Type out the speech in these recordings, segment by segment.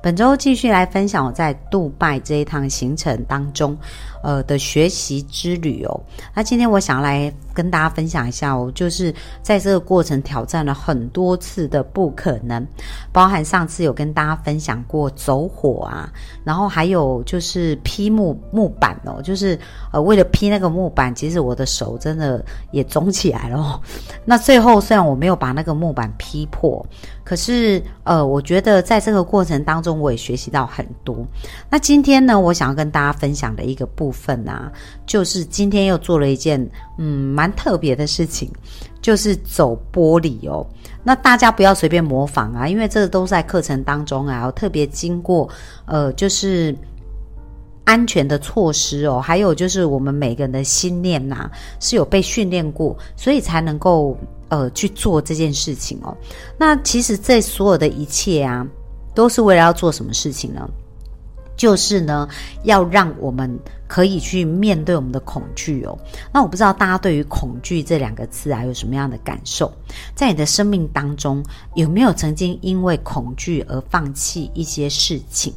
本周继续来分享我在杜拜这一趟行程当中，呃的学习之旅哦。那今天我想要来跟大家分享一下哦，就是在这个过程挑战了很多次的不可能，包含上次有跟大家分享过走火啊，然后还有就是劈木木板哦，就是呃为了劈那个木板，其实我的手真的也肿起来了。那最后虽然我没有把那个木板劈破。可是，呃，我觉得在这个过程当中，我也学习到很多。那今天呢，我想要跟大家分享的一个部分啊，就是今天又做了一件嗯蛮特别的事情，就是走玻璃哦。那大家不要随便模仿啊，因为这个都在课程当中啊，特别经过呃，就是安全的措施哦，还有就是我们每个人的心念呐是有被训练过，所以才能够。呃，去做这件事情哦。那其实这所有的一切啊，都是为了要做什么事情呢？就是呢，要让我们可以去面对我们的恐惧哦。那我不知道大家对于恐惧这两个字啊，有什么样的感受？在你的生命当中，有没有曾经因为恐惧而放弃一些事情？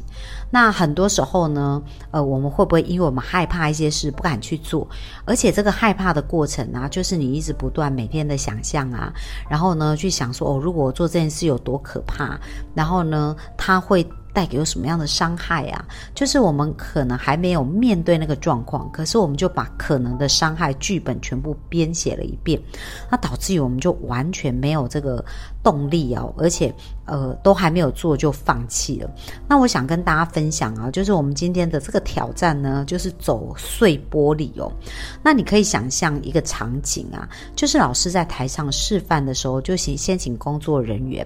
那很多时候呢，呃，我们会不会因为我们害怕一些事不敢去做？而且这个害怕的过程啊，就是你一直不断每天的想象啊，然后呢，去想说哦，如果我做这件事有多可怕，然后呢，它会。带给有什么样的伤害啊？就是我们可能还没有面对那个状况，可是我们就把可能的伤害剧本全部编写了一遍，那导致于我们就完全没有这个动力哦，而且呃都还没有做就放弃了。那我想跟大家分享啊，就是我们今天的这个挑战呢，就是走碎玻璃哦。那你可以想象一个场景啊，就是老师在台上示范的时候，就先先请工作人员。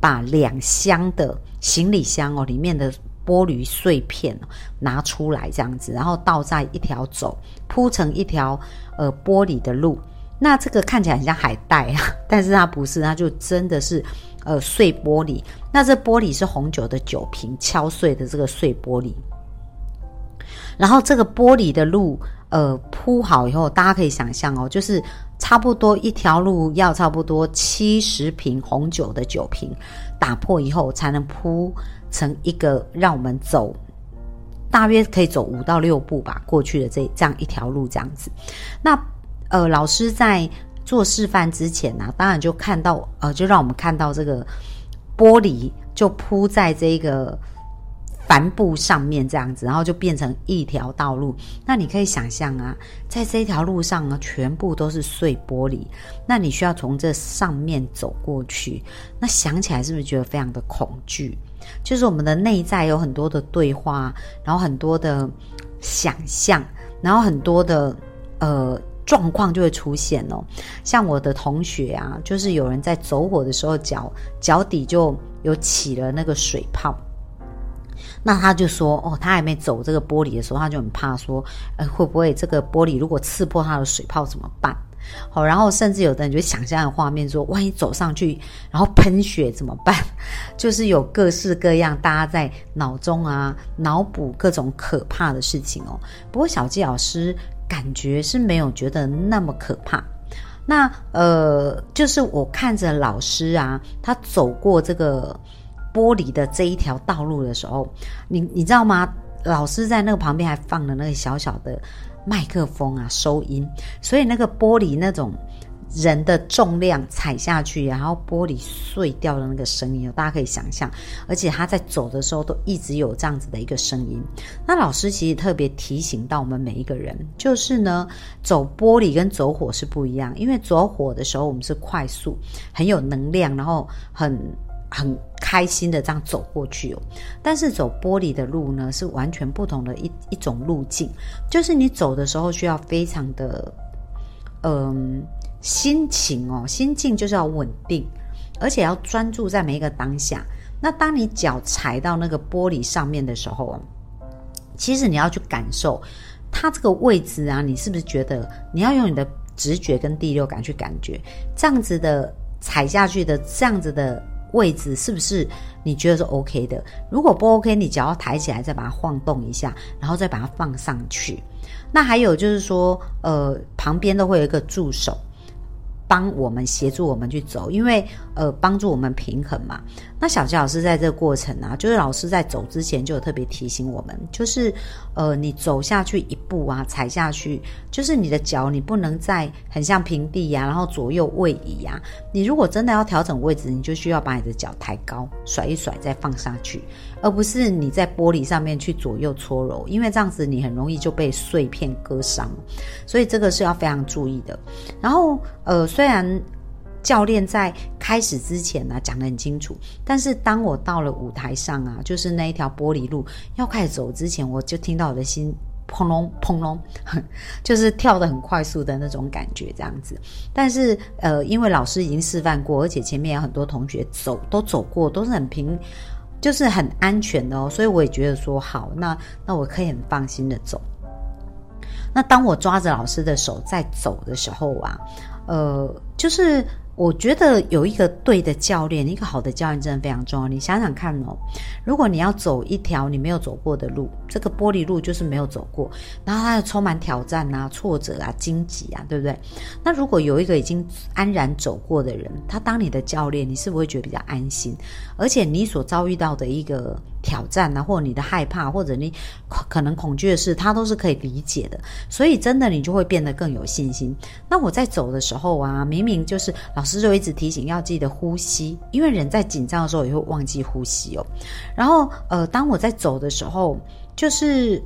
把两箱的行李箱哦，里面的玻璃碎片拿出来，这样子，然后倒在一条走铺成一条呃玻璃的路。那这个看起来很像海带啊，但是它不是，它就真的是呃碎玻璃。那这玻璃是红酒的酒瓶敲碎的这个碎玻璃。然后这个玻璃的路呃铺好以后，大家可以想象哦，就是。差不多一条路要差不多七十瓶红酒的酒瓶打破以后，才能铺成一个让我们走，大约可以走五到六步吧。过去的这这样一条路这样子，那呃，老师在做示范之前呢，当然就看到呃，就让我们看到这个玻璃就铺在这个。帆布上面这样子，然后就变成一条道路。那你可以想象啊，在这条路上呢，全部都是碎玻璃。那你需要从这上面走过去，那想起来是不是觉得非常的恐惧？就是我们的内在有很多的对话，然后很多的想象，然后很多的呃状况就会出现哦。像我的同学啊，就是有人在走火的时候，脚脚底就有起了那个水泡。那他就说，哦，他还没走这个玻璃的时候，他就很怕说，呃，会不会这个玻璃如果刺破他的水泡怎么办？好，然后甚至有的人就想象的画面说，万一走上去，然后喷血怎么办？就是有各式各样，大家在脑中啊脑补各种可怕的事情哦。不过小季老师感觉是没有觉得那么可怕。那呃，就是我看着老师啊，他走过这个。玻璃的这一条道路的时候，你你知道吗？老师在那个旁边还放了那个小小的麦克风啊，收音。所以那个玻璃那种人的重量踩下去，然后玻璃碎掉的那个声音，大家可以想象。而且他在走的时候都一直有这样子的一个声音。那老师其实特别提醒到我们每一个人，就是呢，走玻璃跟走火是不一样。因为走火的时候，我们是快速、很有能量，然后很。很开心的这样走过去哦，但是走玻璃的路呢，是完全不同的一一种路径。就是你走的时候需要非常的，嗯，心情哦，心境就是要稳定，而且要专注在每一个当下。那当你脚踩到那个玻璃上面的时候啊，其实你要去感受它这个位置啊，你是不是觉得你要用你的直觉跟第六感去感觉，这样子的踩下去的这样子的位置是不是你觉得是 OK 的？如果不 OK，你只要抬起来，再把它晃动一下，然后再把它放上去。那还有就是说，呃，旁边都会有一个助手。帮我们协助我们去走，因为呃帮助我们平衡嘛。那小杰老师在这个过程啊，就是老师在走之前就有特别提醒我们，就是呃你走下去一步啊，踩下去，就是你的脚你不能再很像平地呀，然后左右位移呀。你如果真的要调整位置，你就需要把你的脚抬高，甩一甩再放下去，而不是你在玻璃上面去左右搓揉，因为这样子你很容易就被碎片割伤。所以这个是要非常注意的。然后呃。虽然教练在开始之前呢讲得很清楚，但是当我到了舞台上啊，就是那一条玻璃路要开始走之前，我就听到我的心砰隆砰隆，就是跳得很快速的那种感觉，这样子。但是呃，因为老师已经示范过，而且前面有很多同学走都走过，都是很平，就是很安全的哦，所以我也觉得说好，那那我可以很放心的走。那当我抓着老师的手在走的时候啊。呃，就是我觉得有一个对的教练，一个好的教练真的非常重要。你想想看哦，如果你要走一条你没有走过的路，这个玻璃路就是没有走过，然后它又充满挑战啊、挫折啊、荆棘啊，对不对？那如果有一个已经安然走过的人，他当你的教练，你是不是会觉得比较安心？而且你所遭遇到的一个。挑战啊，或者你的害怕，或者你可能恐惧的事，他都是可以理解的。所以真的，你就会变得更有信心。那我在走的时候啊，明明就是老师老师就一直提醒要记得呼吸，因为人在紧张的时候也会忘记呼吸哦。然后呃，当我在走的时候，就是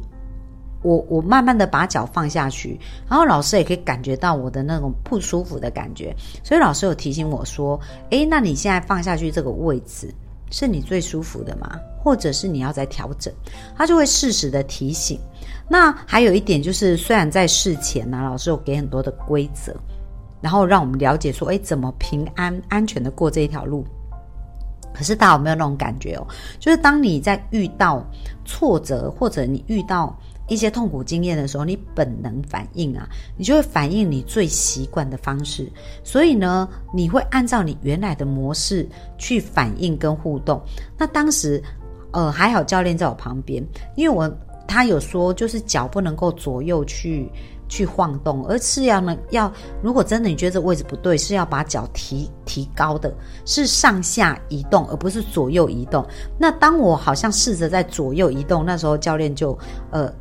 我我慢慢的把脚放下去，然后老师也可以感觉到我的那种不舒服的感觉。所以老师有提醒我说：“诶，那你现在放下去这个位置。”是你最舒服的吗？或者是你要再调整？他就会适时的提醒。那还有一点就是，虽然在事前呢，老师有给很多的规则，然后让我们了解说，哎，怎么平安安全的过这一条路。可是大家有没有那种感觉哦？就是当你在遇到挫折，或者你遇到。一些痛苦经验的时候，你本能反应啊，你就会反映你最习惯的方式，所以呢，你会按照你原来的模式去反应跟互动。那当时，呃，还好教练在我旁边，因为我他有说，就是脚不能够左右去去晃动，而是要呢要，如果真的你觉得这位置不对，是要把脚提提高的，是上下移动，而不是左右移动。那当我好像试着在左右移动，那时候教练就呃。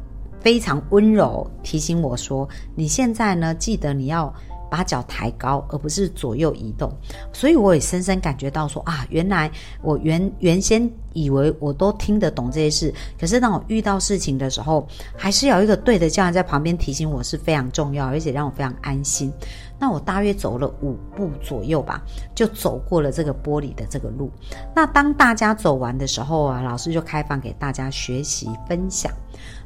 非常温柔提醒我说：“你现在呢，记得你要把脚抬高，而不是左右移动。”所以我也深深感觉到说：“啊，原来我原原先以为我都听得懂这些事，可是当我遇到事情的时候，还是有一个对的教练在旁边提醒我是非常重要，而且让我非常安心。”那我大约走了五步左右吧，就走过了这个玻璃的这个路。那当大家走完的时候啊，老师就开放给大家学习分享。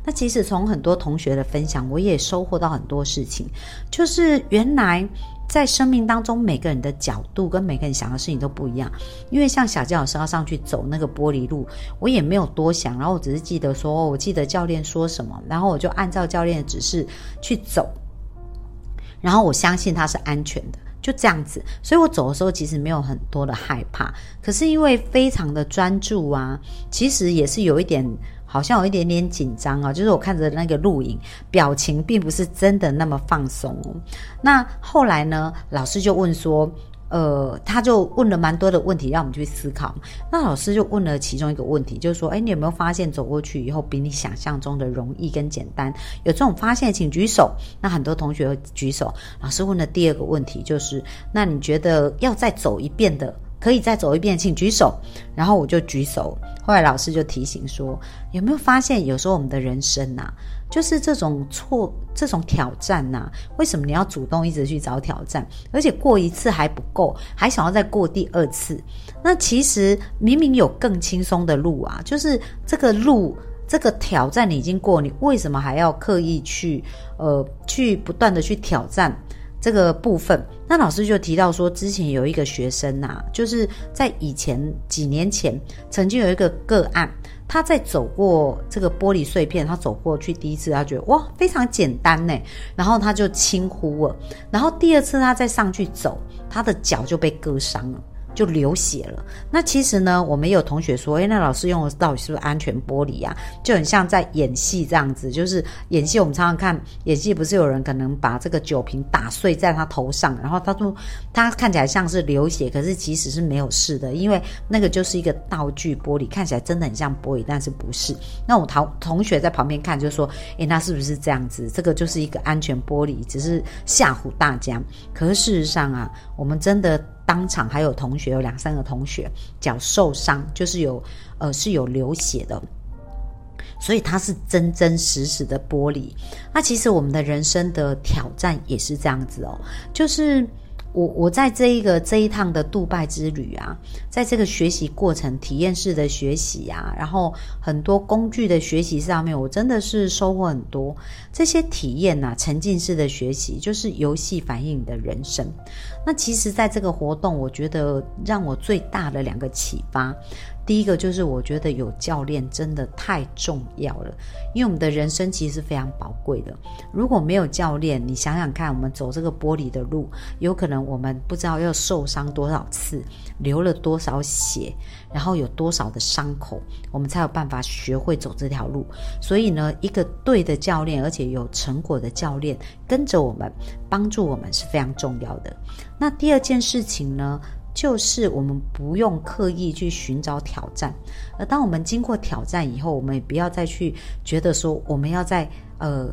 那其实从很多同学的分享，我也收获到很多事情，就是原来在生命当中，每个人的角度跟每个人想的事情都不一样。因为像小教老师要上去走那个玻璃路，我也没有多想，然后我只是记得说，我记得教练说什么，然后我就按照教练的指示去走，然后我相信他是安全的，就这样子。所以我走的时候其实没有很多的害怕，可是因为非常的专注啊，其实也是有一点。好像有一点点紧张啊，就是我看着那个录影，表情并不是真的那么放松哦。那后来呢，老师就问说，呃，他就问了蛮多的问题，让我们去思考。那老师就问了其中一个问题，就是说，哎，你有没有发现走过去以后比你想象中的容易跟简单？有这种发现，请举手。那很多同学举手。老师问的第二个问题就是，那你觉得要再走一遍的？可以再走一遍，请举手。然后我就举手。后来老师就提醒说：“有没有发现，有时候我们的人生呐，就是这种错、这种挑战呐？为什么你要主动一直去找挑战？而且过一次还不够，还想要再过第二次？那其实明明有更轻松的路啊！就是这个路，这个挑战你已经过，你为什么还要刻意去呃去不断的去挑战？”这个部分，那老师就提到说，之前有一个学生呐，就是在以前几年前，曾经有一个个案，他在走过这个玻璃碎片，他走过去第一次，他觉得哇非常简单呢，然后他就轻呼了，然后第二次他再上去走，他的脚就被割伤了。就流血了。那其实呢，我们有同学说，哎，那老师用的到底是不是安全玻璃啊？就很像在演戏这样子，就是演戏。我们常常看演戏，不是有人可能把这个酒瓶打碎在他头上，然后他说他看起来像是流血，可是其实是没有事的，因为那个就是一个道具玻璃，看起来真的很像玻璃，但是不是。那我同同学在旁边看，就说，哎，那是不是这样子？这个就是一个安全玻璃，只是吓唬大家。可是事实上啊，我们真的。当场还有同学有两三个同学脚受伤，就是有呃是有流血的，所以它是真真实实的玻璃。那其实我们的人生的挑战也是这样子哦，就是。我我在这一个这一趟的杜拜之旅啊，在这个学习过程、体验式的学习啊，然后很多工具的学习上面，我真的是收获很多。这些体验呐，沉浸式的学习就是游戏反映你的人生。那其实，在这个活动，我觉得让我最大的两个启发。第一个就是我觉得有教练真的太重要了，因为我们的人生其实是非常宝贵的。如果没有教练，你想想看，我们走这个玻璃的路，有可能我们不知道要受伤多少次，流了多少血，然后有多少的伤口，我们才有办法学会走这条路。所以呢，一个对的教练，而且有成果的教练跟着我们，帮助我们是非常重要的。那第二件事情呢？就是我们不用刻意去寻找挑战，而当我们经过挑战以后，我们也不要再去觉得说我们要在呃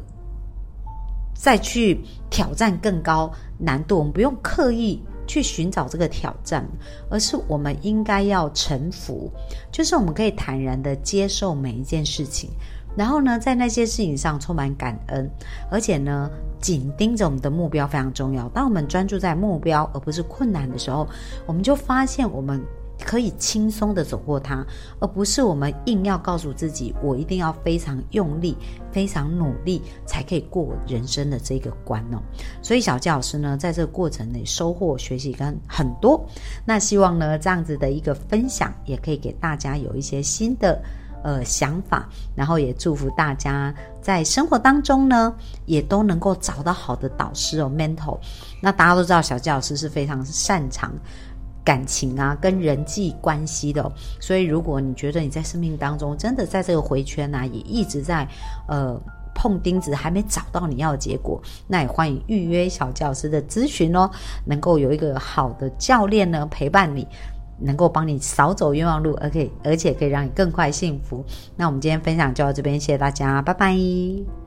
再去挑战更高难度，我们不用刻意去寻找这个挑战，而是我们应该要臣服，就是我们可以坦然的接受每一件事情。然后呢，在那些事情上充满感恩，而且呢，紧盯着我们的目标非常重要。当我们专注在目标而不是困难的时候，我们就发现我们可以轻松的走过它，而不是我们硬要告诉自己，我一定要非常用力、非常努力才可以过人生的这个关哦。所以小纪老师呢，在这个过程内收获、学习跟很多。那希望呢，这样子的一个分享，也可以给大家有一些新的。呃，想法，然后也祝福大家在生活当中呢，也都能够找到好的导师哦，mentor。那大家都知道，小纪老师是非常擅长感情啊，跟人际关系的。所以，如果你觉得你在生命当中真的在这个回圈呢，也一直在呃碰钉子，还没找到你要的结果，那也欢迎预约小教师的咨询哦，能够有一个好的教练呢陪伴你。能够帮你少走冤枉路，而且而且可以让你更快幸福。那我们今天分享就到这边，谢谢大家，拜拜。